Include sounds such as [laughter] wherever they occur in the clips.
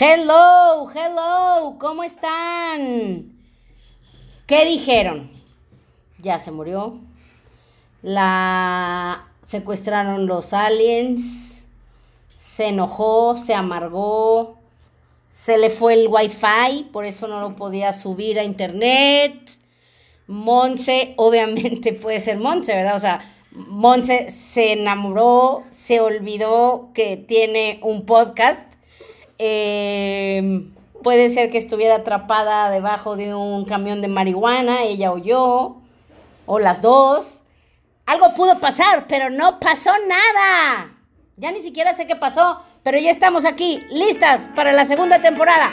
Hello, hello, ¿cómo están? ¿Qué dijeron? Ya se murió. La secuestraron los aliens. Se enojó, se amargó. Se le fue el wifi, por eso no lo podía subir a internet. Monse, obviamente [laughs] puede ser Monse, ¿verdad? O sea, Monse se enamoró, se olvidó que tiene un podcast. Eh, puede ser que estuviera atrapada debajo de un camión de marihuana, ella o yo, o las dos. Algo pudo pasar, pero no pasó nada. Ya ni siquiera sé qué pasó, pero ya estamos aquí, listas para la segunda temporada.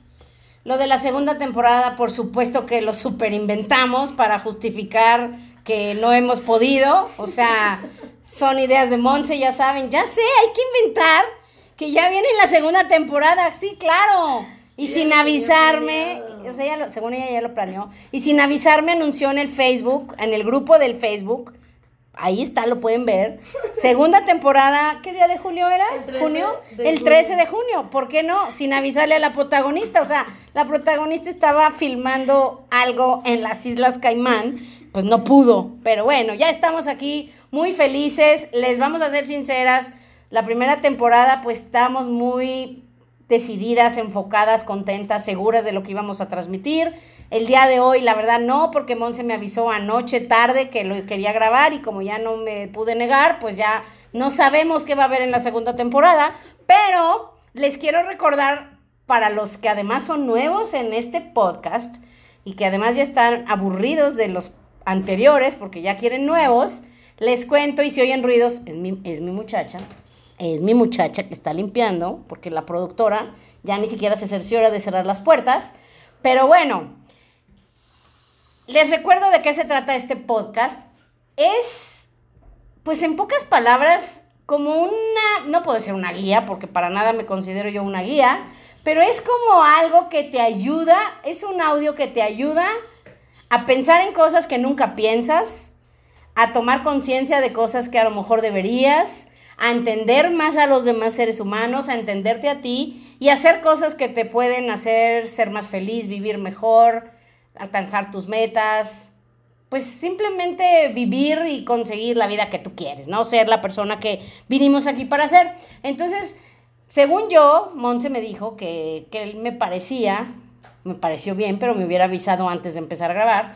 Lo de la segunda temporada, por supuesto que lo super inventamos para justificar que no hemos podido. O sea, son ideas de Monse, ya saben. Ya sé, hay que inventar que ya viene la segunda temporada. Sí, claro. Y sin avisarme, o sea, ella según ella ya lo planeó. Y sin avisarme anunció en el Facebook, en el grupo del Facebook, Ahí está, lo pueden ver. Segunda [laughs] temporada, ¿qué día de julio era? El 13 ¿Junio? de el 13 de junio. ¿Por qué no? Sin avisarle a la protagonista. O sea, la protagonista estaba filmando algo en las Islas Caimán. Pues no pudo. Pero bueno, ya estamos aquí muy felices. Les vamos a ser sinceras. La primera temporada, pues estamos muy decididas, enfocadas, contentas, seguras de lo que íbamos a transmitir. El día de hoy, la verdad, no, porque Monse me avisó anoche tarde que lo quería grabar y como ya no me pude negar, pues ya no sabemos qué va a haber en la segunda temporada. Pero les quiero recordar para los que además son nuevos en este podcast y que además ya están aburridos de los anteriores porque ya quieren nuevos, les cuento y si oyen ruidos, es mi, es mi muchacha, es mi muchacha que está limpiando, porque la productora ya ni siquiera se cerciora de cerrar las puertas. Pero bueno, les recuerdo de qué se trata este podcast. Es, pues en pocas palabras, como una, no puedo ser una guía, porque para nada me considero yo una guía, pero es como algo que te ayuda, es un audio que te ayuda a pensar en cosas que nunca piensas, a tomar conciencia de cosas que a lo mejor deberías, a entender más a los demás seres humanos, a entenderte a ti y hacer cosas que te pueden hacer ser más feliz, vivir mejor, alcanzar tus metas, pues simplemente vivir y conseguir la vida que tú quieres, ¿no? Ser la persona que vinimos aquí para ser. Entonces, según yo, Monse me dijo que, que él me parecía, me pareció bien, pero me hubiera avisado antes de empezar a grabar,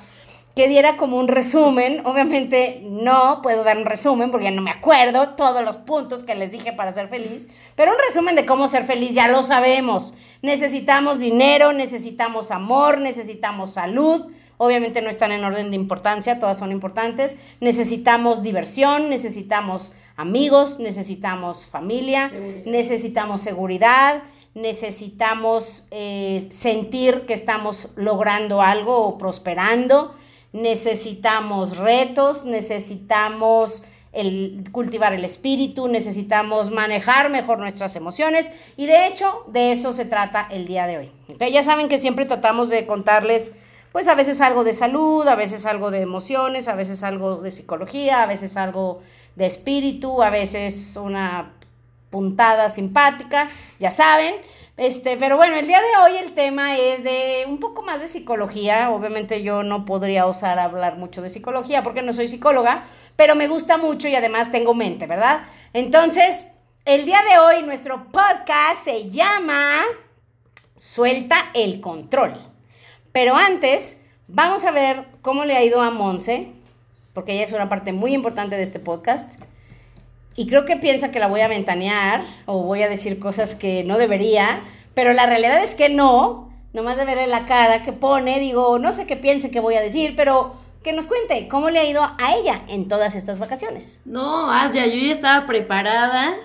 que diera como un resumen. Obviamente no puedo dar un resumen porque ya no me acuerdo todos los puntos que les dije para ser feliz, pero un resumen de cómo ser feliz ya lo sabemos. Necesitamos dinero, necesitamos amor, necesitamos salud. Obviamente no están en orden de importancia, todas son importantes. Necesitamos diversión, necesitamos amigos, necesitamos familia, necesitamos seguridad, necesitamos eh, sentir que estamos logrando algo o prosperando, necesitamos retos, necesitamos el cultivar el espíritu, necesitamos manejar mejor nuestras emociones y de hecho de eso se trata el día de hoy. Ya saben que siempre tratamos de contarles pues a veces algo de salud, a veces algo de emociones, a veces algo de psicología, a veces algo de espíritu, a veces una puntada simpática, ya saben. Este, pero bueno, el día de hoy el tema es de un poco más de psicología. Obviamente yo no podría osar hablar mucho de psicología porque no soy psicóloga, pero me gusta mucho y además tengo mente, ¿verdad? Entonces, el día de hoy nuestro podcast se llama Suelta el control. Pero antes, vamos a ver cómo le ha ido a Monse, porque ella es una parte muy importante de este podcast. Y creo que piensa que la voy a ventanear o voy a decir cosas que no debería, pero la realidad es que no. Nomás de verle la cara que pone, digo, no sé qué piense que voy a decir, pero que nos cuente cómo le ha ido a ella en todas estas vacaciones. No, Asia, yo ya estaba preparada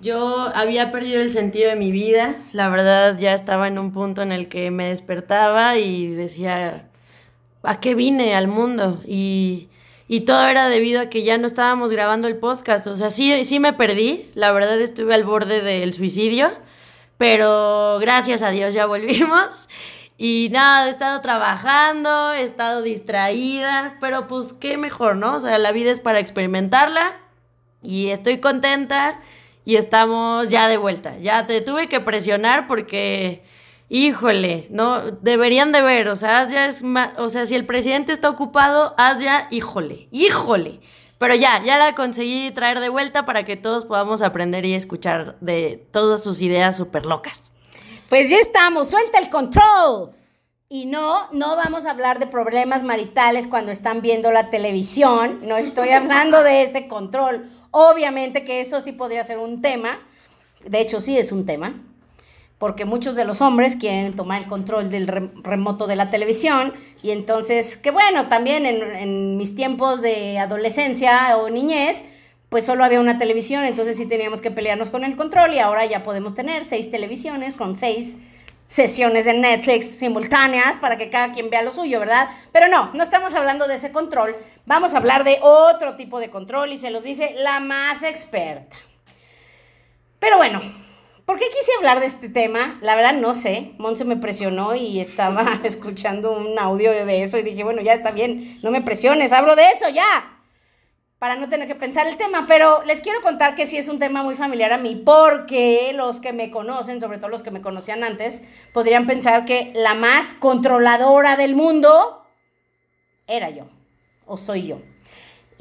Yo había perdido el sentido de mi vida, la verdad ya estaba en un punto en el que me despertaba y decía, ¿a qué vine al mundo? Y, y todo era debido a que ya no estábamos grabando el podcast, o sea, sí, sí me perdí, la verdad estuve al borde del suicidio, pero gracias a Dios ya volvimos. Y nada, he estado trabajando, he estado distraída, pero pues qué mejor, ¿no? O sea, la vida es para experimentarla y estoy contenta y estamos ya de vuelta. Ya te tuve que presionar porque, híjole, no, deberían de ver, o sea, ya es o sea, si el presidente está ocupado, haz ya, híjole, híjole. Pero ya, ya la conseguí traer de vuelta para que todos podamos aprender y escuchar de todas sus ideas súper locas. Pues ya estamos, suelta el control. Y no, no vamos a hablar de problemas maritales cuando están viendo la televisión, no estoy hablando de ese control Obviamente que eso sí podría ser un tema, de hecho sí es un tema, porque muchos de los hombres quieren tomar el control del remoto de la televisión y entonces, que bueno, también en, mis tiempos de adolescencia o niñez, pues solo había una televisión, entonces sí teníamos que pelearnos con el control y ahora ya podemos tener seis televisiones con seis sesiones de Netflix simultáneas para que cada quien vea lo suyo, ¿verdad? Pero no, no estamos hablando de ese control, vamos a hablar de otro tipo de control y se los dice la más experta. Pero bueno, ¿por qué quise hablar de este tema? La verdad no sé, Monse me presionó y estaba [laughs] escuchando un audio de eso y dije, bueno, ya está bien, no me presiones, hablo de eso ya para no tener que pensar el tema, pero les quiero contar que sí es un tema muy familiar a mí, porque los que me conocen, sobre todo los que me conocían antes, podrían pensar que la más controladora del mundo era yo, o soy yo.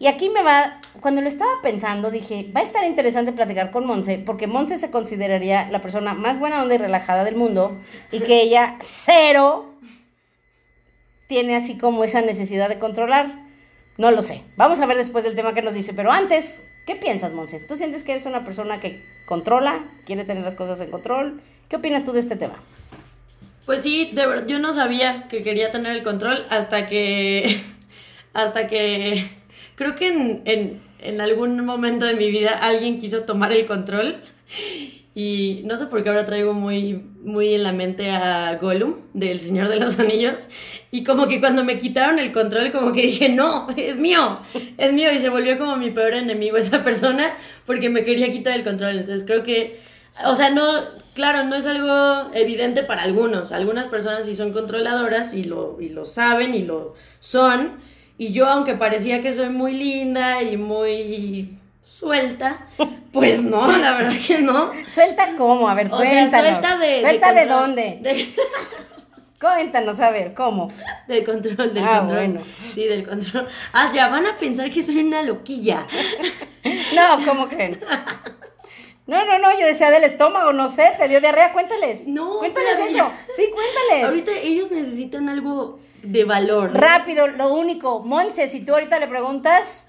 Y aquí me va, cuando lo estaba pensando, dije, va a estar interesante platicar con Monse, porque Monse se consideraría la persona más buena onda y relajada del mundo, y que [laughs] ella cero tiene así como esa necesidad de controlar. No lo sé. Vamos a ver después del tema que nos dice. Pero antes, ¿qué piensas, Monse? ¿Tú sientes que eres una persona que controla, quiere tener las cosas en control? ¿Qué opinas tú de este tema? Pues sí, de verdad, yo no sabía que quería tener el control hasta que. [laughs] hasta que. Creo que en, en, en algún momento de mi vida alguien quiso tomar el control. Y no sé por qué ahora traigo muy, muy en la mente a Gollum, del Señor de los Anillos. Y como que cuando me quitaron el control, como que dije, no, es mío, es mío. Y se volvió como mi peor enemigo esa persona porque me quería quitar el control. Entonces creo que, o sea, no, claro, no es algo evidente para algunos. Algunas personas sí son controladoras y lo, y lo saben y lo son. Y yo, aunque parecía que soy muy linda y muy suelta, pues no, la verdad que no. ¿Suelta cómo? A ver, cuéntanos. suelta de... ¿Suelta de, dónde? [laughs] Cuéntanos, a ver, ¿cómo? Del control, del ah, control. Bueno. Sí, del control. Ah, ya van a pensar que soy una loquilla. [laughs] no, ¿cómo creen? No, no, no, yo decía del estómago, no sé, te dio diarrea, cuéntales. No, cuéntales eso. Sí, cuéntales. Ahorita ellos necesitan algo de valor. Rápido, lo único, Monse, si tú ahorita le preguntas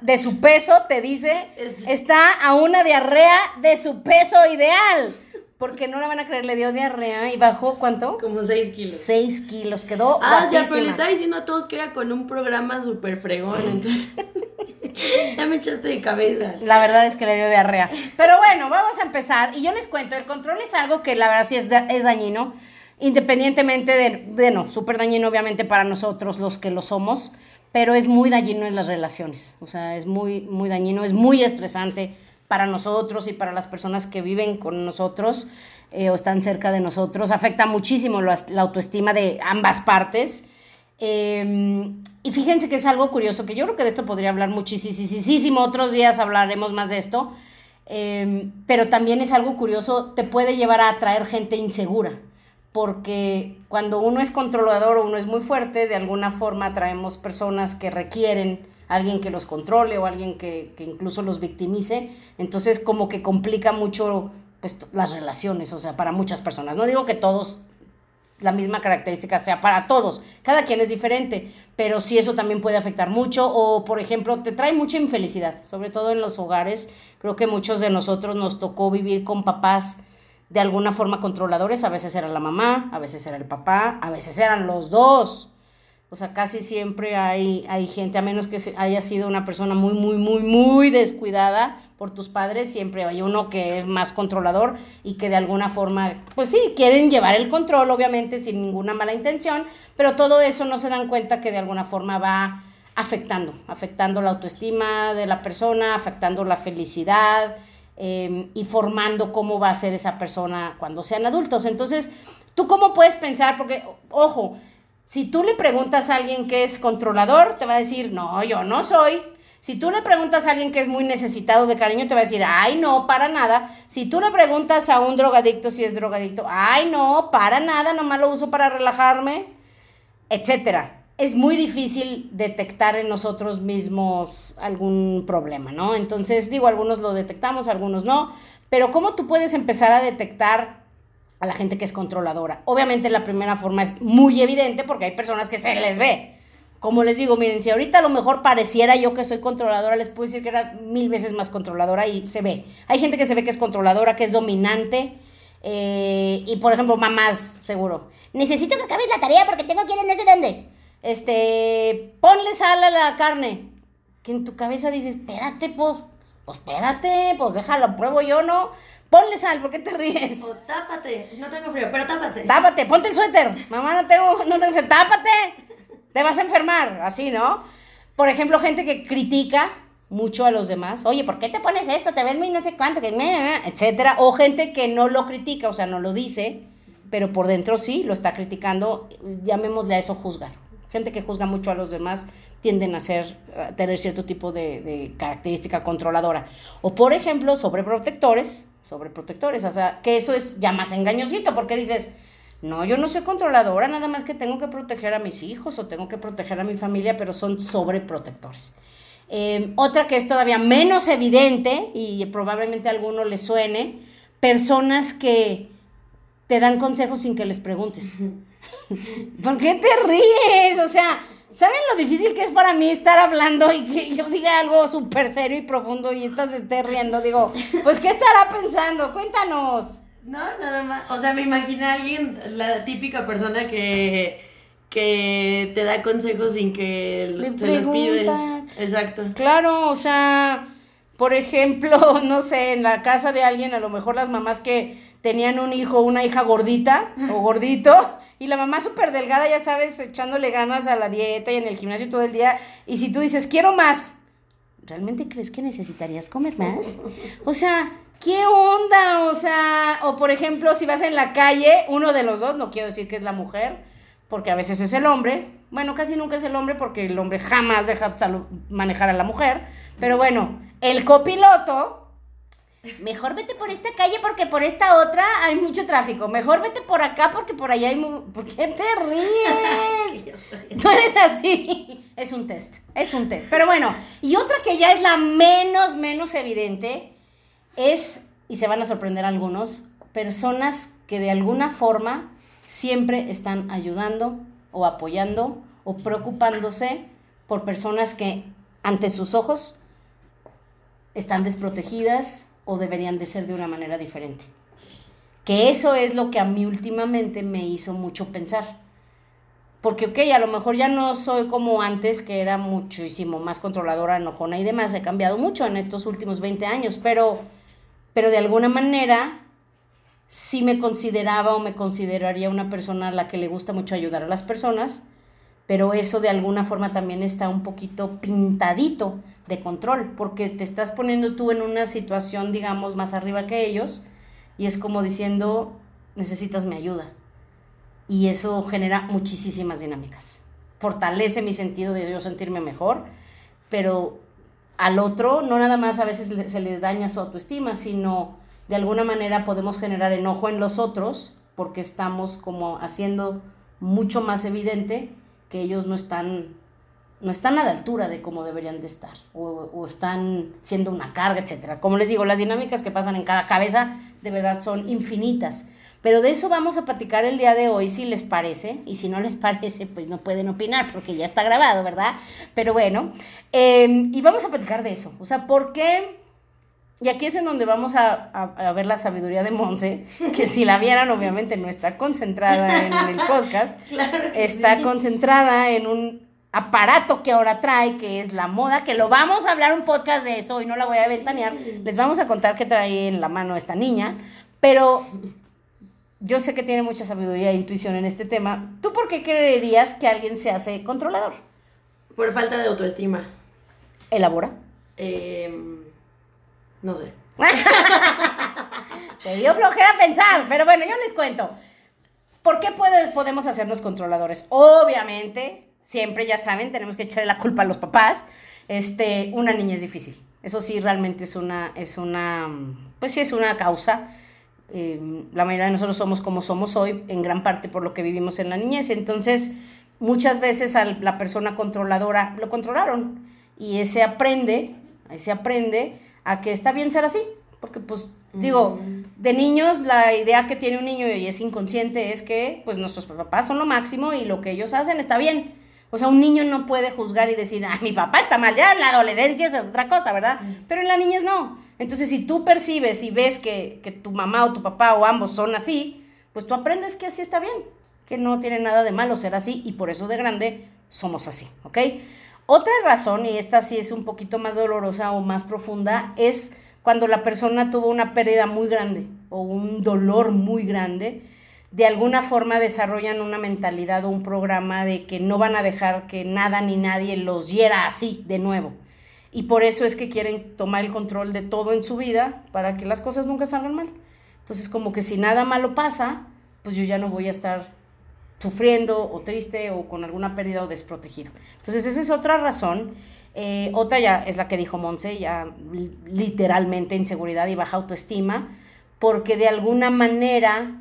de su peso, te dice, está a una diarrea de su peso ideal. Porque no la van a creer, le dio diarrea y bajó ¿cuánto? Como 6 kilos. 6 kilos, quedó. Ah, ya, pero le estaba diciendo a todos que era con un programa súper fregón, entonces. [laughs] ya me echaste de cabeza. La verdad es que le dio diarrea. Pero bueno, vamos a empezar. Y yo les cuento, el control es algo que la verdad sí es, es dañino independientemente de, bueno, súper dañino obviamente para nosotros los que lo somos, pero es muy dañino en las relaciones, o sea, es muy, muy dañino, es muy estresante para nosotros y para las personas que viven con nosotros eh, o están cerca de nosotros, afecta muchísimo la, autoestima de ambas partes. Em, y fíjense que es algo curioso, que yo creo que de esto podría hablar muchísimo, otros días hablaremos más de esto, em, pero también es algo curioso, te puede llevar a atraer gente insegura porque cuando uno es controlador o uno es muy fuerte, de alguna forma traemos personas que requieren alguien que los controle o alguien que, incluso los victimice, entonces como que complica mucho pues, las relaciones, o sea, para muchas personas. No digo que todos la misma característica sea para todos, cada quien es diferente, pero sí eso también puede afectar mucho o por ejemplo te trae mucha infelicidad, sobre todo en los hogares, creo que muchos de nosotros nos tocó vivir con papás de alguna forma controladores, a veces era la mamá, a veces era el papá, a veces eran los dos. O sea, casi siempre hay, hay gente, a menos que haya sido una persona muy, muy, muy, muy descuidada por tus padres, siempre hay uno que es más controlador y que de alguna forma, pues sí, quieren llevar el control, obviamente, sin ninguna mala intención, pero todo eso no se dan cuenta que de alguna forma va afectando, afectando la autoestima de la persona, afectando la felicidad em, y formando cómo va a ser esa persona cuando sean adultos. Entonces, ¿tú cómo puedes pensar? Porque, ojo, si tú le preguntas a alguien que es controlador, te va a decir, no, yo no soy. Si tú le preguntas a alguien que es muy necesitado de cariño, te va a decir, ay, no, para nada. Si tú le preguntas a un drogadicto si es drogadicto, ay, no, para nada, nomás lo uso para relajarme, etcétera. Es muy difícil detectar en nosotros mismos algún problema, ¿no? Entonces, digo, algunos lo detectamos, algunos no, pero ¿cómo tú puedes empezar a detectar a la gente que es controladora. Obviamente la primera forma es muy evidente porque hay personas que se les ve. Como les digo, miren, si ahorita a lo mejor pareciera yo que soy controladora, les puedo decir que era mil veces más controladora y se ve. Hay gente que se ve que es controladora, que es dominante. Eh, y por ejemplo, mamás, seguro. Necesito que acabes la tarea porque tengo que ir en no sé dónde. Este, ponle sal a la carne. Que en tu cabeza dices, espérate, pues, pues espérate, pues déjalo, pruebo yo, ¿no? Ponle sal, ¿por qué te ríes? O tápate, no tengo frío, pero tápate. Tápate, ponte el suéter. Mamá, no tengo, no tengo frío. Tápate, te vas a enfermar, así, ¿no? Por ejemplo, gente que critica mucho a los demás. Oye, ¿por qué te pones esto? Te ves muy no sé cuánto, que etcétera. O gente que no lo critica, o sea, no lo dice, pero por dentro sí lo está criticando. Llamémosle a eso juzgar. Gente que juzga mucho a los demás tienden a, ser, a tener cierto tipo de, de característica controladora. O, por ejemplo, sobreprotectores sobreprotectores. O sea, que eso es ya más engañosito, porque dices, no, yo no soy controladora, nada más que tengo que proteger a mis hijos o tengo que proteger a mi familia, pero son sobreprotectores. Em, otra que es todavía menos evidente y probablemente a alguno le suene, personas que te dan consejos sin que les preguntes. ¿Por qué te ríes? O sea, ¿Saben lo difícil que es para mí estar hablando y que yo diga algo súper serio y profundo y esta se esté riendo? Digo, pues, ¿qué estará pensando? Cuéntanos. No, nada más. O sea, me imaginé a alguien, la típica persona que, que te da consejos sin que se los pides. Exacto. Claro, o sea, por ejemplo, [laughs] no sé, en la casa de alguien, a lo mejor las mamás que tenían un hijo, una hija gordita o gordito, y la mamá súper delgada, ya sabes, echándole ganas a la dieta y en el gimnasio todo el día. Y si tú dices, quiero más, ¿realmente crees que necesitarías comer más? O sea, ¿qué onda? O sea, o por ejemplo, si vas en la calle, uno de los dos, no quiero decir que es la mujer, porque a veces es el hombre, bueno, casi nunca es el hombre porque el hombre jamás deja manejar a la mujer, pero bueno, el copiloto Mejor vete por esta calle porque por esta otra hay mucho tráfico. Mejor vete por acá porque por allá hay... ¿Por qué te ríes? [laughs] Tú eres así. Es un test, es un test. Pero bueno, y otra que ya es la menos, menos evidente es, y se van a sorprender algunos, personas que de alguna forma siempre están ayudando o apoyando o preocupándose por personas que ante sus ojos están desprotegidas, o deberían de ser de una manera diferente. Que eso es lo que a mí últimamente me hizo mucho pensar. Porque, ok, a lo mejor ya no soy como antes, que era muchísimo más controladora, enojona y demás. He cambiado mucho en estos últimos 20 años, pero, pero de alguna manera sí me consideraba o me consideraría una persona a la que le gusta mucho ayudar a las personas, pero eso de alguna forma también está un poquito pintadito de control, porque te estás poniendo tú en una situación, digamos, más arriba que ellos, y es como diciendo, necesitas mi ayuda. Y eso genera muchísimas dinámicas. Fortalece mi sentido de yo sentirme mejor, pero al otro no nada más a veces se le daña su autoestima, sino de alguna manera podemos generar enojo en los otros porque estamos como haciendo mucho más evidente que ellos no están no están a la altura de cómo deberían de estar o, están siendo una carga, etc. Como les digo, las dinámicas que pasan en cada cabeza de verdad son infinitas. Pero de eso vamos a platicar el día de hoy, si les parece. Y si no les [laughs] parece, pues no pueden opinar porque ya está grabado, ¿verdad? Pero bueno, em, y vamos a platicar de eso. O sea, ¿por qué, y aquí es en donde vamos a, a, ver la sabiduría de Monse, que si la vieran obviamente no está concentrada en el podcast, [laughs] está concentrada en un aparato que ahora trae, que es la moda, que lo vamos a hablar un podcast de esto, y no la voy a ventanear, les vamos a contar qué trae en la mano esta niña, pero yo sé que tiene mucha sabiduría e intuición en este tema. ¿Tú por qué creerías que alguien se hace controlador? Por falta de autoestima. ¿Elabora? Eh no sé. [laughs] Te dio flojera pensar, pero bueno, yo les cuento. ¿Por qué podemos hacernos controladores? Obviamente, siempre ya saben, tenemos que echarle la culpa a los papás. Este, una niña es difícil. Eso sí, realmente es una, es una, pues sí, es una causa. Eh, la mayoría de nosotros somos como somos hoy, en gran parte por lo que vivimos en la niñez. Entonces, muchas veces a la persona controladora lo controlaron y ese aprende, ese aprende a que está bien ser así, porque pues digo, de niños la idea que tiene un niño y es inconsciente es que pues nuestros papás son lo máximo y lo que ellos hacen está bien. O sea, un niño no puede juzgar y decir, ah, mi papá está mal, ya en la adolescencia es otra cosa, ¿verdad? Pero en la niñez no. Entonces, si tú percibes y ves que, que tu mamá o tu papá o ambos son así, pues tú aprendes que así está bien, que no tiene nada de malo ser así y por eso de grande somos así, ¿ok? Otra razón, y esta sí es un poquito más dolorosa o más profunda, es cuando la persona tuvo una pérdida muy grande o un dolor muy grande, de alguna forma desarrollan una mentalidad o un programa de que no van a dejar que nada ni nadie los hiera así de nuevo. Y por eso es que quieren tomar el control de todo en su vida para que las cosas nunca salgan mal. Entonces, como que si nada malo pasa, pues yo ya no voy a estar sufriendo o triste o con alguna pérdida o desprotegido. Entonces esa es otra razón. Eh, otra ya es la que dijo Monse, ya literalmente inseguridad y baja autoestima, porque de alguna manera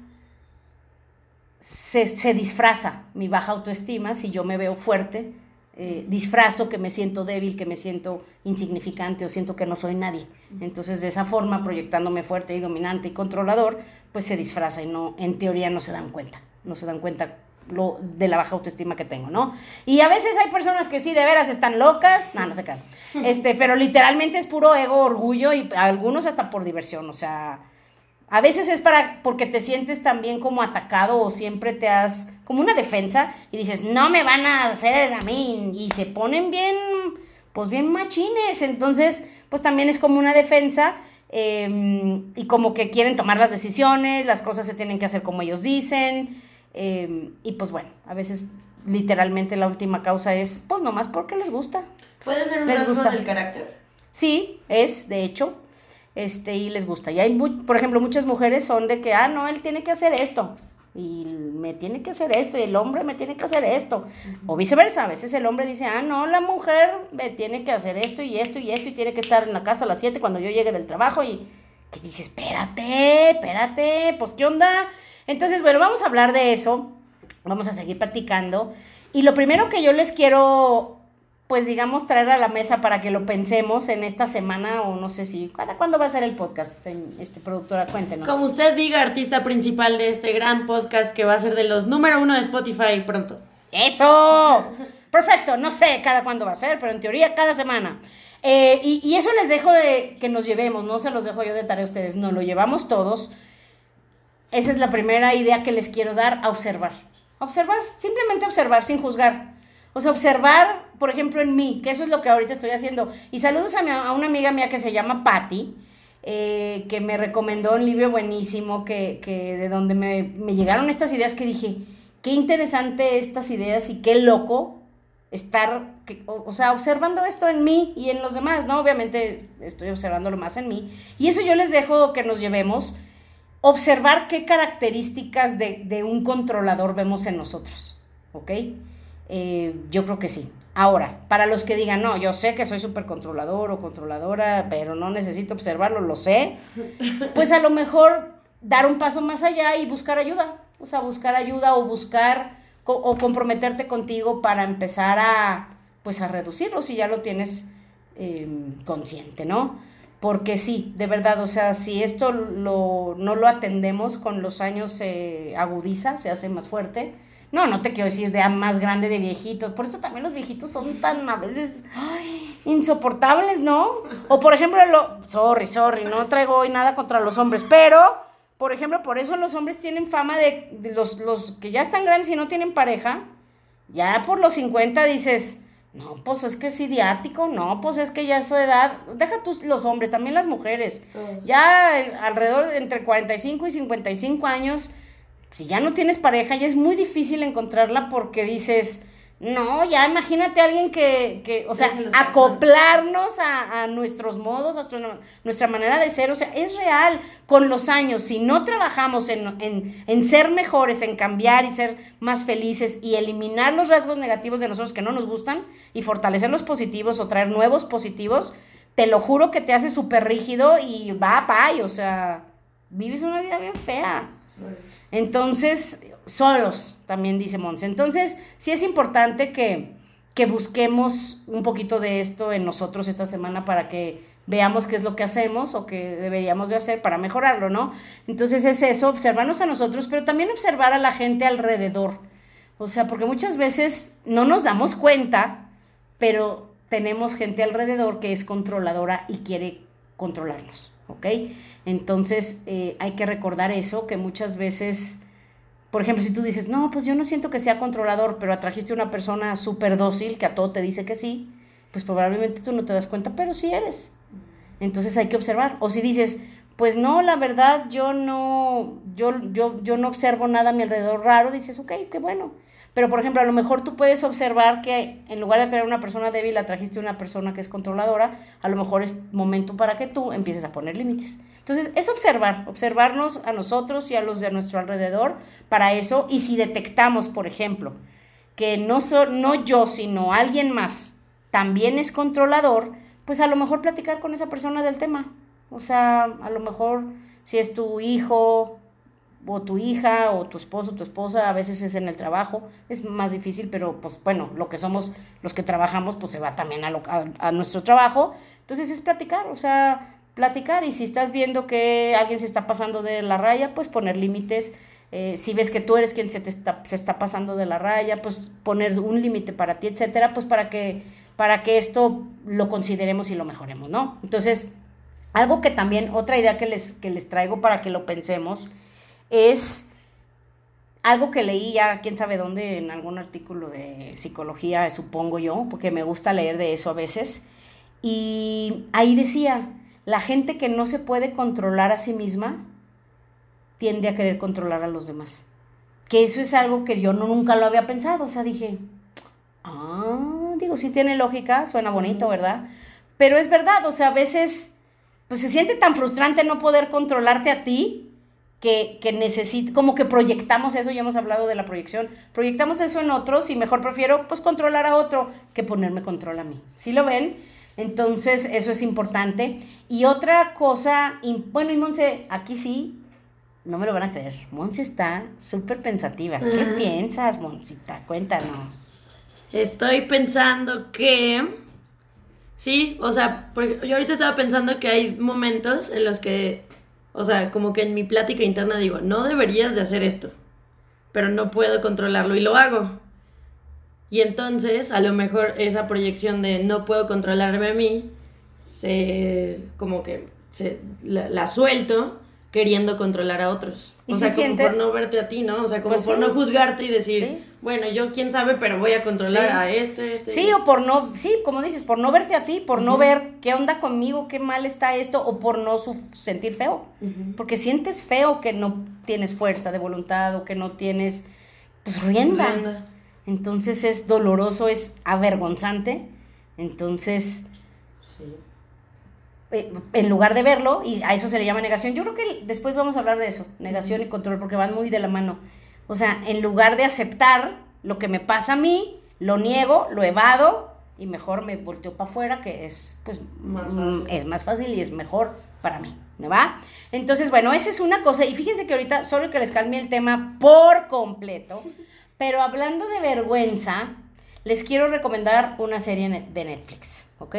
se, se disfraza mi baja autoestima si yo me veo fuerte, eh, disfrazo que me siento débil, que me siento insignificante o siento que no soy nadie. Entonces, de esa forma, proyectándome fuerte y dominante y controlador, pues se disfraza y no, en teoría no se dan cuenta, no se dan cuenta lo, de la baja autoestima que tengo, ¿no? Y a veces hay personas que sí, de veras están locas, no, no se crean, [laughs] este, pero literalmente es puro ego, orgullo y algunos hasta por diversión, o sea, a veces es para, porque te sientes también como atacado o siempre te has, como una defensa y dices, no me van a hacer a mí y se ponen bien, pues bien machines, entonces, pues también es como una defensa. Em, y como que quieren tomar las decisiones, las cosas se tienen que hacer como ellos dicen, Em, y pues bueno, a veces literalmente la última causa es, pues nomás porque les gusta. ¿Puede ser un les rasgo del carácter? Sí, es, de hecho, este, y les gusta. Y hay, por ejemplo, muchas mujeres son de que, ah, no, él tiene que hacer esto, y me tiene que hacer esto, y el hombre me tiene que hacer esto. O viceversa, a veces el hombre dice, ah, no, la mujer me tiene que hacer esto y esto y esto, y tiene que estar en la casa a las 7 cuando yo llegue del trabajo, y que dice, espérate, espérate, pues, ¿qué onda? Entonces, bueno, vamos a hablar de eso, vamos a seguir platicando. Y lo primero que yo les quiero, pues digamos, traer a la mesa para que lo pensemos en esta semana o no sé si, ¿cuándo va a ser el podcast, este, productora? Cuéntenos. Como usted diga, artista principal de este gran podcast que va a ser de los número uno de Spotify pronto. ¡Eso! Perfecto, no sé cada cuándo va a ser, pero en teoría cada semana. Eh, y, y, eso les dejo de que nos llevemos, no se los dejo yo de tarea a ustedes, no lo llevamos todos. Esa es la primera idea que les quiero dar a observar. Observar, simplemente observar sin juzgar. O sea, observar, por ejemplo, en mí, que eso es lo que ahorita estoy haciendo. Y saludos a, una amiga mía que se llama Patty, eh, que me recomendó un libro buenísimo, que, de donde me, llegaron estas ideas que dije, qué interesante estas ideas y qué loco estar, o, sea, observando esto en mí y en los demás, ¿no? Obviamente estoy observándolo más en mí. Y eso yo les dejo que nos llevemos observar qué características de, un controlador vemos en nosotros, ¿ok? Eh, yo creo que sí. Ahora, para los que digan, no, yo sé que soy súper controlador o controladora, pero no necesito observarlo, lo sé, [laughs] pues a lo mejor dar un paso más allá y buscar ayuda, o sea, buscar ayuda o buscar o comprometerte contigo para empezar a, pues a reducirlo si ya lo tienes em, consciente, ¿no? porque sí, de verdad, o sea, si esto lo, no lo atendemos con los años se agudiza, se hace más fuerte. No, no te quiero decir de más grande de viejito, por eso también los viejitos son tan a veces, ay, insoportables, ¿no? O por ejemplo, lo, sorry, sorry, no traigo hoy nada contra los hombres, pero, por ejemplo, por eso los hombres tienen fama de, de los, los que ya están grandes y no tienen pareja, ya por los 50 dices, no, pues es que es idiático, no, pues es que ya es su edad, deja tú los hombres, también las mujeres, ya eh, alrededor de entre 45 y 55 años, si ya no tienes pareja, ya es muy difícil encontrarla porque dices, no, ya imagínate a alguien que, que o sea, acoplarnos a, a, nuestros modos, a nuestra manera de ser, o sea, es real con los años. Si no trabajamos en, en, en, ser mejores, en cambiar y ser más felices y eliminar los rasgos negativos de nosotros que no nos gustan y fortalecer los positivos o traer nuevos positivos, te lo juro que te hace súper rígido y va, va, o sea, vives una vida bien fea. Entonces, solos, también dice Monse. Entonces, sí es importante que, que busquemos un poquito de esto en nosotros esta semana para que veamos qué es lo que hacemos o qué deberíamos de hacer para mejorarlo, ¿no? Entonces es eso, observarnos a nosotros, pero también observar a la gente alrededor. O sea, porque muchas veces no nos damos cuenta, pero tenemos gente alrededor que es controladora y quiere controlarnos, ¿ok? Entonces eh, hay que recordar eso, que muchas veces por ejemplo, si tú dices, no, pues yo no siento que sea controlador, pero atrajiste a una persona súper dócil que a todo te dice que sí, pues probablemente tú no te das cuenta, pero sí eres. Entonces hay que observar. O si dices, pues no, la verdad, yo no, yo, yo, yo no observo nada a mi alrededor raro, dices, ok, qué bueno. Pero, por ejemplo, a lo mejor tú puedes observar que en lugar de traer una persona débil, atrajiste a una persona que es controladora, a lo mejor es momento para que tú empieces a poner límites. Entonces, es observar, observarnos a nosotros y a los de nuestro alrededor para eso. Y si detectamos, por ejemplo, que no, so, no yo, sino alguien más también es controlador, pues a lo mejor platicar con esa persona del tema. O sea, a lo mejor si es tu hijo, o tu hija o tu esposo tu esposa, a veces es en el trabajo, es más difícil, pero pues bueno, lo que somos los que trabajamos, pues se va también a, a, nuestro trabajo. Entonces es platicar, o sea, platicar y si estás viendo que alguien se está pasando de la raya, pues poner límites. Eh, si ves que tú eres quien se, te está, se está pasando de la raya, pues poner un límite para ti, etcétera, pues para que, para que esto lo consideremos y lo mejoremos, ¿no? Entonces, algo que también, otra idea que les, que les traigo para que lo pensemos, es algo que leí ya, quién sabe dónde, en algún artículo de psicología, supongo yo, porque me gusta leer de eso a veces. Y ahí decía, la gente que no se puede controlar a sí misma tiende a querer controlar a los demás. Que eso es algo que yo no, nunca lo había pensado. O sea, dije, ah, digo, sí tiene lógica, suena bonito, ¿verdad? Pero es verdad, o sea, a veces, pues se siente tan frustrante no poder controlarte a ti que, que necesita, como que proyectamos eso, ya hemos hablado de la proyección, proyectamos eso en otros y mejor prefiero pues controlar a otro que ponerme control a mí. ¿Sí lo ven? Entonces, eso es importante. Y otra cosa, bueno, y Monse, aquí sí, no me lo van a creer. Monse está súper pensativa. ¿Qué piensas, Monsita? Cuéntanos. Estoy pensando que... Sí, o sea, porque yo ahorita estaba pensando que hay momentos en los que o sea, como que en mi plática interna digo, no deberías de hacer esto, pero no puedo controlarlo y lo hago. Y entonces, a lo mejor esa proyección de no puedo controlarme a mí, se como que se la suelto queriendo controlar a otros. ¿Y o sea, como por no verte a ti, ¿no? O sea, como pues por no juzgarte y decir, bueno, yo quién sabe, pero voy a controlar a este, este. Sí, o por no, sí, como dices, por no verte a ti, por no ver qué onda conmigo, qué mal está esto, o por no sentir feo. Porque sientes feo que no tienes fuerza de voluntad o que no tienes, pues, rienda. Entonces es doloroso, es avergonzante. Entonces, en lugar de verlo, y a eso se le llama negación, yo creo que después vamos a hablar de eso, negación y control, porque van muy de la mano. O sea, en lugar de aceptar lo que me pasa a mí, lo niego, lo evado y mejor me volteo para afuera, que es, pues, más mm, es más fácil y es mejor para mí, ¿no va? Entonces, bueno, esa es una cosa, y fíjense que ahorita, solo que les calme el tema por completo, pero hablando de vergüenza, les quiero recomendar una serie de Netflix, ¿ok?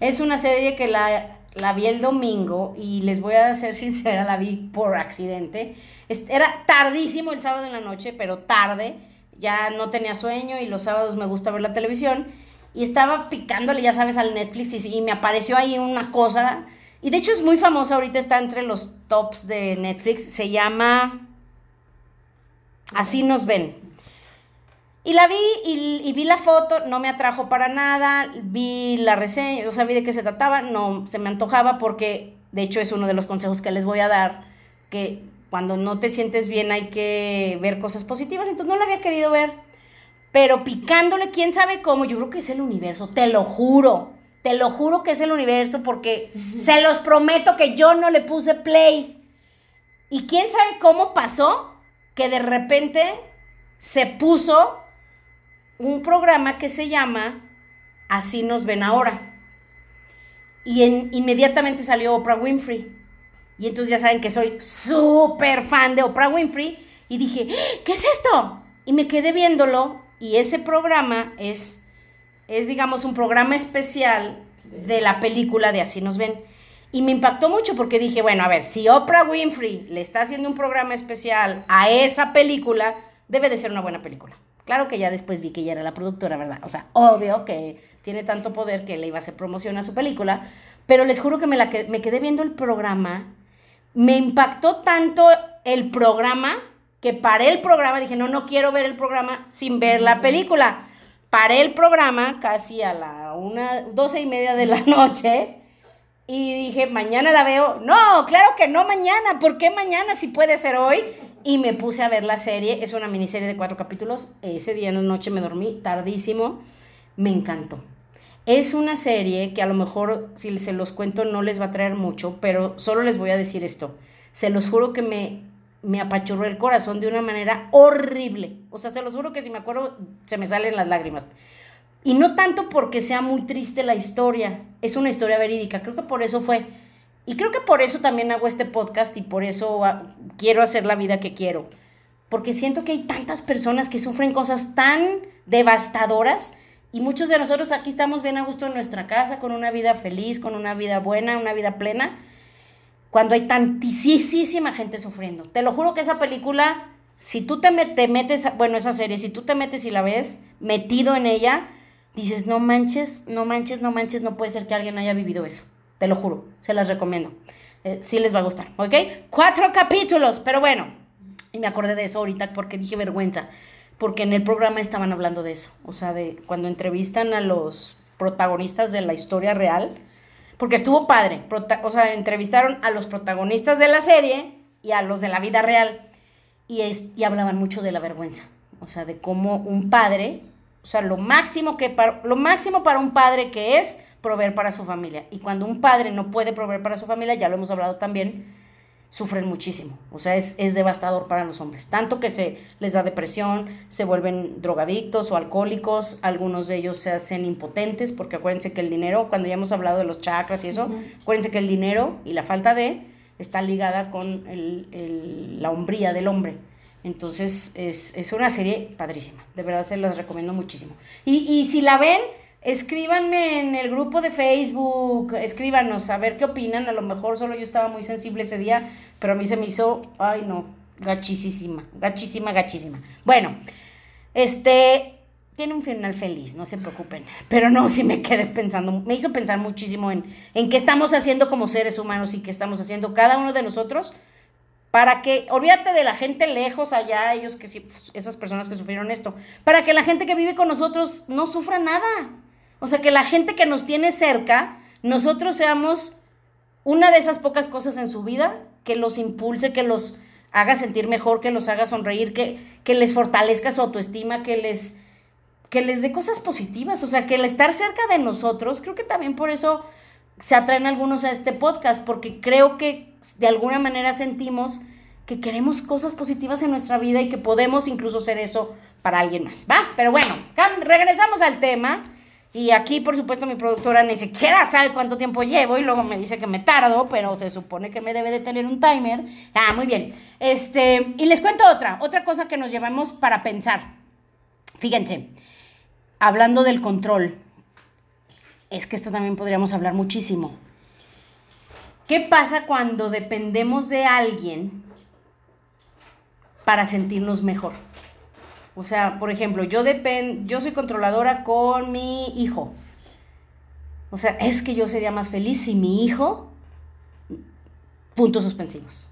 Es una serie que la, la vi el domingo y les voy a ser [laughs] sincera, la vi por accidente. Era tardísimo el sábado en la noche, pero tarde. Ya no tenía sueño y los sábados me gusta ver la televisión. y estaba picándole, ya sabes, al Netflix y, me apareció ahí una cosa. Y de hecho es muy famosa, ahorita está entre los tops de Netflix. Se llama Así nos ven. Y la vi y, y, vi la foto, no me atrajo para nada, vi la reseña, o sea, vi de qué se trataba, no se me antojaba porque, de hecho, es uno de los consejos que les voy a dar, que cuando no te sientes bien hay que ver cosas positivas, entonces no la había querido ver, pero picándole, quién sabe cómo, yo creo que es el universo, te lo juro, te lo juro que es el universo porque se los prometo que yo no le puse play. Y quién sabe cómo pasó que de repente se puso un programa que se llama Así nos ven ahora. Y en, inmediatamente salió Oprah Winfrey. Y entonces ya saben que soy súper fan de Oprah Winfrey. Y dije, ¿qué es esto? Y me quedé viéndolo. Y ese programa es, es digamos, un programa especial de la película de Así nos ven. Y me impactó mucho porque dije, bueno, a ver, si Oprah Winfrey le está haciendo un programa especial a esa película, debe de ser una buena película. Claro que ya después vi que ella era la productora, ¿verdad? O sea, obvio que tiene tanto poder que le iba a hacer promoción a su película, pero les juro que me, la que, me quedé viendo el programa, me impactó tanto el programa que paré el programa, dije, no, no quiero ver el programa sin ver la película. Paré el programa casi a la una, doce y media de la [laughs] noche y dije, mañana la veo. No, claro que no mañana. ¿Por qué mañana si puede ser hoy? Y me puse a ver la serie. Es una miniserie de cuatro capítulos. Ese día en la noche me dormí tardísimo. Me encantó. Es una serie que a lo mejor si se los cuento no les va a traer mucho, pero solo les voy a decir esto. Se los juro que me, me apachurró el corazón de una manera horrible. O sea, se los juro que si me acuerdo se me salen las lágrimas. Y no tanto porque sea muy triste la historia, es una historia verídica, creo que por eso fue. Y creo que por eso también hago este podcast y por eso ah, quiero hacer la vida que quiero. Porque siento que hay tantas personas que sufren cosas tan devastadoras y muchos de nosotros aquí estamos bien a gusto en nuestra casa, con una vida feliz, con una vida buena, una vida plena, cuando hay tantísima gente sufriendo. Te lo juro que esa película, si tú te, te metes, bueno, esa serie, si tú te metes y la ves metido en ella, dices, no manches, no manches, no manches, no puede ser que alguien haya vivido eso. Te lo juro, se las recomiendo. Eh, sí les va a gustar, ¿ok? Cuatro capítulos, pero bueno. Y me acordé de eso ahorita porque dije vergüenza, porque en el programa estaban hablando de eso, o sea, de cuando entrevistan a los protagonistas de la historia real, porque estuvo padre, o sea, entrevistaron a los protagonistas de la serie y a los de la vida real, y, es, y hablaban mucho de la vergüenza, o sea, de cómo un padre o sea, lo máximo, que para, lo máximo para un padre que es proveer para su familia. Y cuando un padre no puede proveer para su familia, ya lo hemos hablado también, sufren muchísimo. O sea, es, es devastador para los hombres. Tanto que se les da depresión, se vuelven drogadictos o alcohólicos, algunos de ellos se hacen impotentes, porque acuérdense que el dinero, cuando ya hemos hablado de los chakras y eso, acuérdense que el dinero y la falta de está ligada con el, el, la hombría del hombre. Entonces es, una serie padrísima, de verdad se las recomiendo muchísimo. Y, si la ven, escríbanme en el grupo de Facebook, escríbanos a ver qué opinan, a lo mejor solo yo estaba muy sensible ese día, pero a mí se me hizo, ay no, gachísima, gachísima, gachísima. Bueno, este, tiene un final feliz, no se preocupen. Pero no, sí me quedé pensando, me hizo pensar muchísimo en, en qué estamos haciendo como seres humanos y qué estamos haciendo cada uno de nosotros para que, olvídate de la gente lejos allá, ellos que sí, pues, esas personas que sufrieron esto, para que la gente que vive con nosotros no sufra nada. O sea, que la gente que nos tiene cerca, nosotros seamos una de esas pocas cosas en su vida que los impulse, que los haga sentir mejor, que los haga sonreír, que, que les fortalezca su autoestima, que les, que les dé cosas positivas. O sea, que el estar cerca de nosotros, creo que también por eso se atraen algunos a este podcast, porque creo que de alguna manera sentimos que queremos cosas positivas en nuestra vida y que podemos incluso ser eso para alguien más, ¿va? Pero bueno, regresamos al tema. Y aquí, por supuesto, mi productora ni siquiera sabe cuánto tiempo llevo y luego me dice que me tardo, pero se supone que me debe de tener un timer. Ah, muy bien. Este, y les cuento otra, otra cosa que nos llevamos para pensar. Fíjense, hablando del control, es que esto también podríamos hablar muchísimo. ¿Qué pasa cuando dependemos de alguien para sentirnos mejor? O sea, por ejemplo, yo depend, yo soy controladora con mi hijo. O sea, es que yo sería más feliz si mi hijo, puntos suspensivos.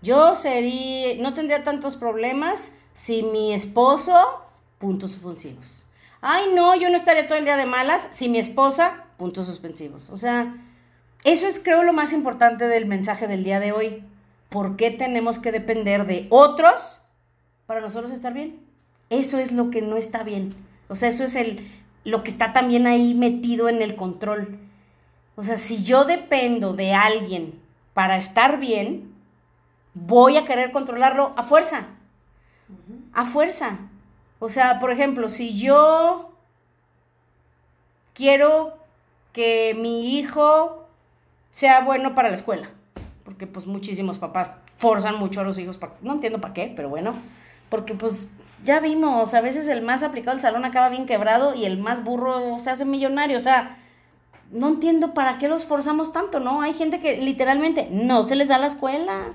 Yo sería, no tendría tantos problemas si mi esposo, puntos suspensivos. Ay, no, yo no estaría todo el día de malas si mi esposa, puntos suspensivos. O sea, eso es creo lo más importante del mensaje del día de hoy. ¿Por qué tenemos que depender de otros para nosotros estar bien? Eso es lo que no está bien. O sea, eso es el, lo que está también ahí metido en el control. O sea, si yo dependo de alguien para estar bien, voy a querer controlarlo a fuerza. A fuerza. O sea, por ejemplo, si yo quiero que mi hijo sea bueno para la escuela, porque pues muchísimos papás forzan mucho a los hijos, no entiendo para qué, pero bueno, porque pues ya vimos, a veces el más aplicado al salón acaba bien quebrado y el más burro se hace millonario, o sea, no entiendo para qué los forzamos tanto, ¿no? Hay gente que literalmente no se les da la escuela.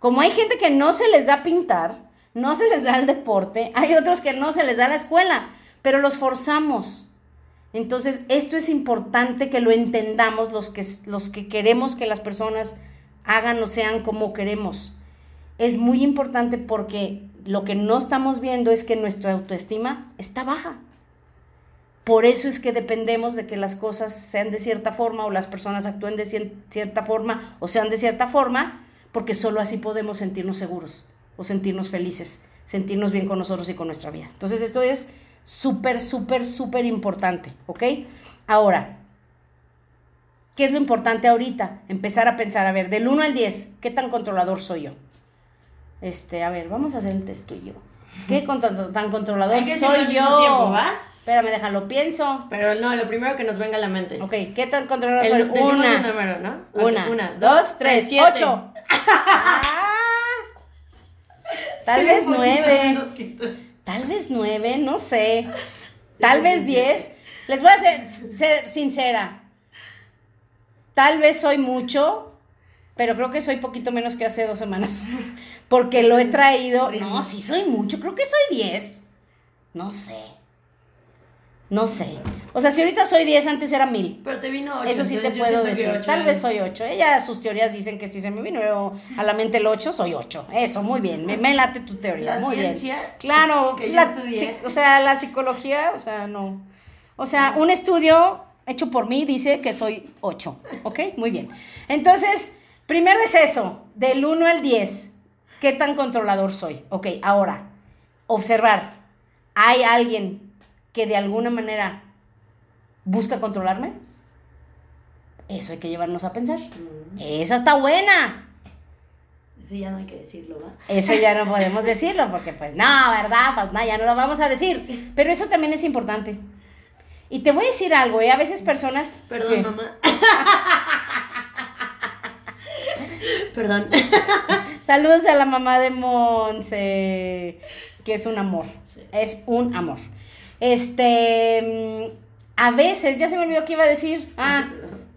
Como hay gente que no se les da pintar, no se les da el deporte, hay otros que no se les da la escuela, pero los forzamos. Entonces, esto es importante que lo entendamos los que, los que queremos que las personas hagan o sean como queremos. Es muy importante porque lo que no estamos viendo es que nuestra autoestima está baja. Por eso es que dependemos de que las cosas sean de cierta forma o las personas actúen de cierta forma o sean de cierta forma, porque solo así podemos sentirnos seguros o sentirnos felices, sentirnos bien con nosotros y con nuestra vida. Entonces esto es súper, súper, súper importante, ¿ok? Ahora, ¿qué es lo importante ahorita? Empezar a pensar, a ver, del 1 al 10, ¿qué tan controlador soy yo? Este, a ver, vamos a hacer el test yo. ¿Qué tan controlador soy yo? Tiempo, ¿va? Espérame, déjalo, pienso. Pero no, lo primero que nos venga a la mente. Ok, ¿qué tan controlador soy? Una. número, ¿no? Una, una, dos, tres, siete. ocho. [laughs] Tal vez nueve. Tal vez nueve, no sé. [laughs] Tal vez diez. Les voy a ser, ser sincera. Tal vez soy mucho, pero creo que soy poquito menos que hace dos semanas. [laughs] Porque lo he traído. No, sí soy mucho, creo que soy 10. No sé. No sé. O sea, si ahorita soy 10, antes era 1000. Pero te vino 8. Eso sí te puedo decir. Tal vez soy 8. Ella, sus teorías dicen que si se me vino a la mente el 8, soy 8. Eso, muy bien. Me, late tu teoría. muy bien. Claro. o sea, la psicología, o sea, no. O sea, un estudio hecho por mí dice que soy 8. ¿Ok? Muy bien. Entonces, Primero es eso, del 1 al 10, ¿qué tan controlador soy? Ok, ahora, observar, ¿hay alguien que de alguna manera busca controlarme? Eso hay que llevarnos a pensar. Mm. Esa está buena. Eso ya no hay que decirlo, ¿va? Eso ya no [laughs] podemos decirlo, porque pues no, ¿verdad? Pues no, ya no lo vamos a decir. Pero eso también es importante. Y te voy a decir algo, ¿eh? A veces personas... [laughs] Perdón, mamá. [laughs] Perdón. Saludos a la mamá de Monse, que es un amor. Es un amor. Este, mm, a veces, ya se me olvidó qué iba a decir. Ah,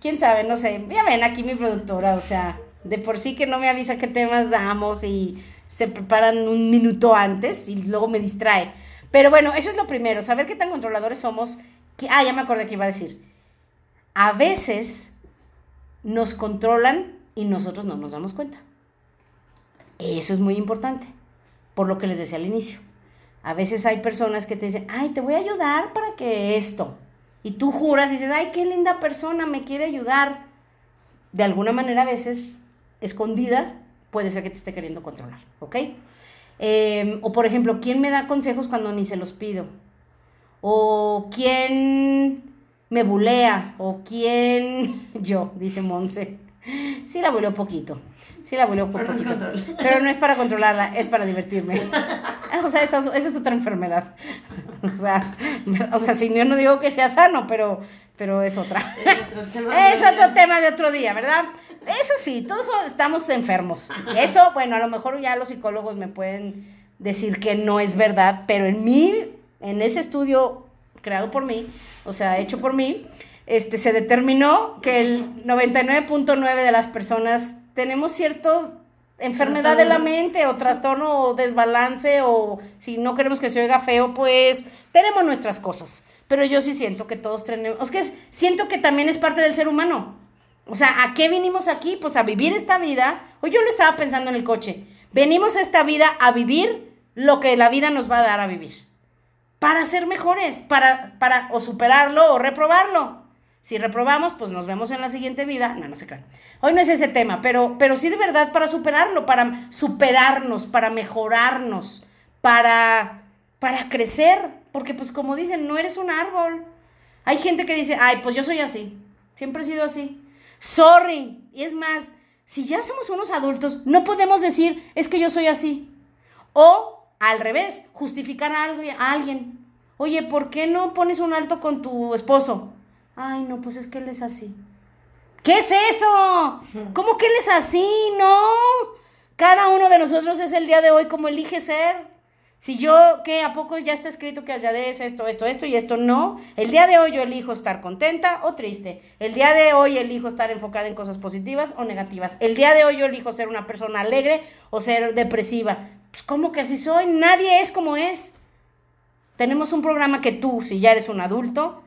quién sabe, no sé. Ya ven aquí mi productora, o sea, de por sí que no me avisa qué temas damos y se preparan un minuto antes y luego me distrae. Pero bueno, eso es lo primero, saber qué tan controladores somos. Ah, ya me acordé que iba a decir. A veces nos controlan y nosotros no nos damos cuenta. Eso es muy importante, por lo que les decía al inicio. A veces hay personas que te dicen, ay, te voy a ayudar para que esto. Y tú juras y dices, ay, qué linda persona, me quiere ayudar. De alguna manera, a veces, escondida, puede ser que te esté queriendo controlar, ¿ok? Em, o por ejemplo, ¿quién me da consejos cuando ni se los pido? O quién me bulea, o quién, [laughs] yo, dice Monse. Sí la volvió poquito. Sí la volvió un poquito. pero no es para controlarla, es para divertirme. [laughs] O sea, esa, es otra enfermedad. O sea, o sea, si yo no digo que sea sano, pero, pero es otra. Es otro, tema de otro día, ¿verdad? Eso sí, todos estamos enfermos. Eso, bueno, a lo mejor ya los psicólogos me pueden decir que no es verdad, pero en mí, en ese estudio creado por mí, o sea, hecho por mí, este, se determinó que el 99.9 de las personas tenemos ciertos enfermedad de la mente o trastorno o desbalance o si no queremos que se oiga feo, pues tenemos nuestras cosas. Pero yo sí siento que todos tenemos, es que siento que también es parte del ser humano. O sea, ¿a qué vinimos aquí? Pues a vivir esta vida. O yo lo estaba pensando en el coche. Venimos a esta vida a vivir lo que la vida nos va a dar a vivir. Para ser mejores, para, para o superarlo o reprobarlo. Si reprobamos, pues nos vemos en la siguiente vida. No, no se crean. Hoy no es ese tema, pero, pero sí de verdad para superarlo, para superarnos, para mejorarnos, para, para crecer. Porque pues como dicen, no eres un árbol. Hay gente que dice, ay, pues yo soy así. Siempre he sido así. Sorry. Y es más, si ya somos unos adultos, no podemos decir, es que yo soy así. O al revés, justificar a, algo, a alguien. Oye, ¿por qué no pones un alto con tu esposo? Ay, no, pues es que él es así. ¿Qué es eso? ¿Cómo que él es así? No. Cada uno de nosotros es el día de hoy como elige ser. Si yo, ¿qué? ¿A poco ya está escrito que es esto, esto, esto y esto? No. El día de hoy yo elijo estar contenta o triste. El día de hoy elijo estar enfocada en cosas positivas o negativas. El día de hoy yo elijo ser una persona alegre o ser depresiva. Pues, ¿cómo que así soy? Nadie es como es. Tenemos un programa que tú, si ya eres un adulto,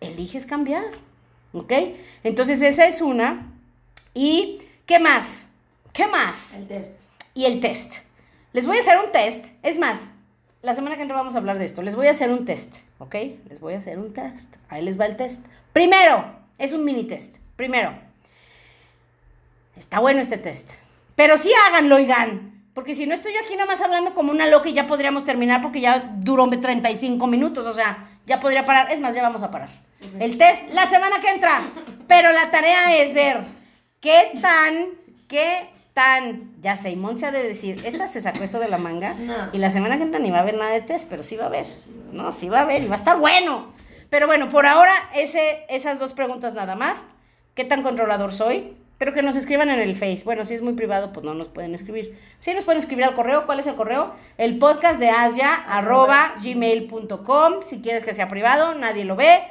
eliges cambiar. ¿Ok? Entonces esa es una. ¿Y qué más? ¿Qué más? El test. Y el test. Les voy a hacer un test. Es más, la semana que entra vamos a hablar de esto. Les voy a hacer un test. ¿Ok? Les voy a hacer un test. Ahí les va el test. Primero, es un mini test. Primero, está bueno este test. Pero sí háganlo, oigan. Porque si no estoy yo aquí nada más hablando como una loca y ya podríamos terminar porque ya duró 35 minutos. O sea, ya podría parar. Es más, ya vamos a parar. El test la semana que entra. Pero la tarea es ver qué tan, qué tan. Ya sé, y se ha de decir, esta se sacó eso de la manga. Y la semana que entra ni va a haber nada de test, pero sí va a haber. No, sí va a haber y va a estar bueno. Pero bueno, por ahora, ese, esas dos preguntas nada más. ¿Qué tan controlador soy? Pero que nos escriban en el Face. Bueno, si es muy privado, pues no nos pueden escribir. Sí nos pueden escribir al correo. ¿Cuál es el correo? El podcast de Asia, arroba gmail.com. Si quieres que sea privado, nadie lo ve.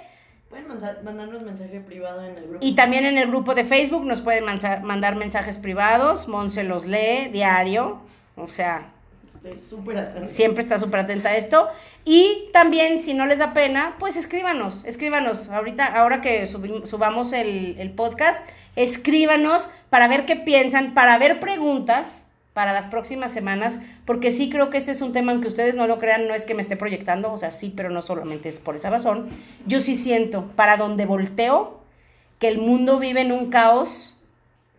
Pueden mandarnos mensaje privado en el grupo. Y también en el grupo de Facebook nos pueden mandar mensajes privados. Monse los lee diario. O sea, Estoy súper atenta. Siempre está súper atenta a esto. Y también, si no les da pena, pues escríbanos, escríbanos. Ahorita, ahora que subamos el, el podcast, escríbanos para ver qué piensan, para ver preguntas para las próximas semanas, porque sí creo que este es un tema, aunque ustedes no lo crean, no es que me esté proyectando, o sea, sí, pero no solamente es por esa razón. Yo sí siento, para donde volteo, que el mundo vive en un caos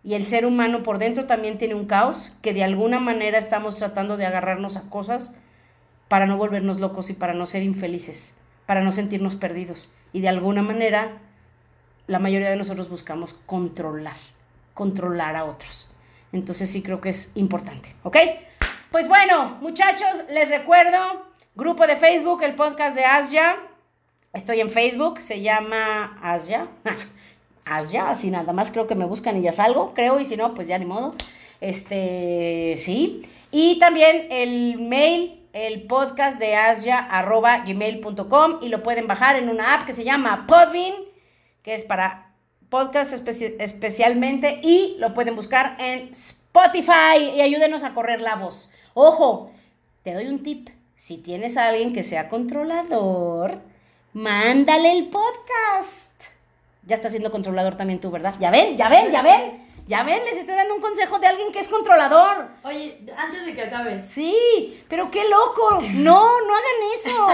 y el ser humano por dentro también tiene un caos que de alguna manera estamos tratando de agarrarnos a cosas para no volvernos locos y para no ser infelices, para no sentirnos perdidos. Y de alguna manera la mayoría de nosotros buscamos controlar, controlar a otros. Entonces sí creo que es importante, ¿ok? Pues bueno, muchachos, les recuerdo, grupo de Facebook, el podcast de Asia. Estoy en Facebook, se llama Asia. [laughs] Asia, así nada más creo que me buscan y ya salgo, creo, y si no, pues ya ni modo. Este, sí. Y también el mail, el podcast de Asia, arroba gmail.com y lo pueden bajar en una app que se llama Podbean, que es para podcast especialmente, y lo pueden buscar en Spotify y ayúdenos a correr la voz. Ojo, te doy un tip. Si tienes a alguien que sea controlador, mándale el podcast ya estás siendo controlador también tú, ¿verdad? Ya ven, ya ven, ya ven. Ya ven, les estoy dando un consejo de alguien que es controlador. Oye, antes de que acabes. Sí, pero qué loco. No, no hagan eso.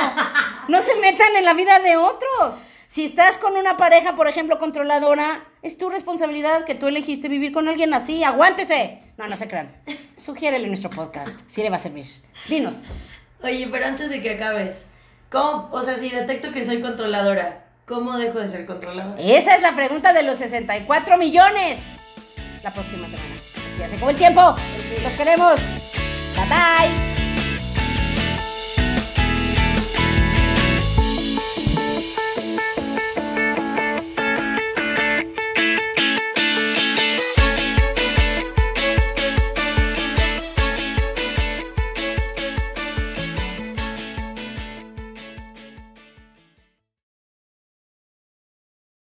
No se metan en la vida de otros. Si estás con una pareja, por ejemplo, controladora, es tu responsabilidad que tú elegiste vivir con alguien así. Aguántese. No, no se crean. Sugiérele nuestro podcast. Sí le va a servir. Dinos. Oye, pero antes de que acabes, ¿cómo? O sea, si detecto que soy controladora, ¿Cómo dejo de ser controlada? Esa es la pregunta de los 64 millones. La próxima semana. Ya se acabó el tiempo. Los queremos. Bye bye.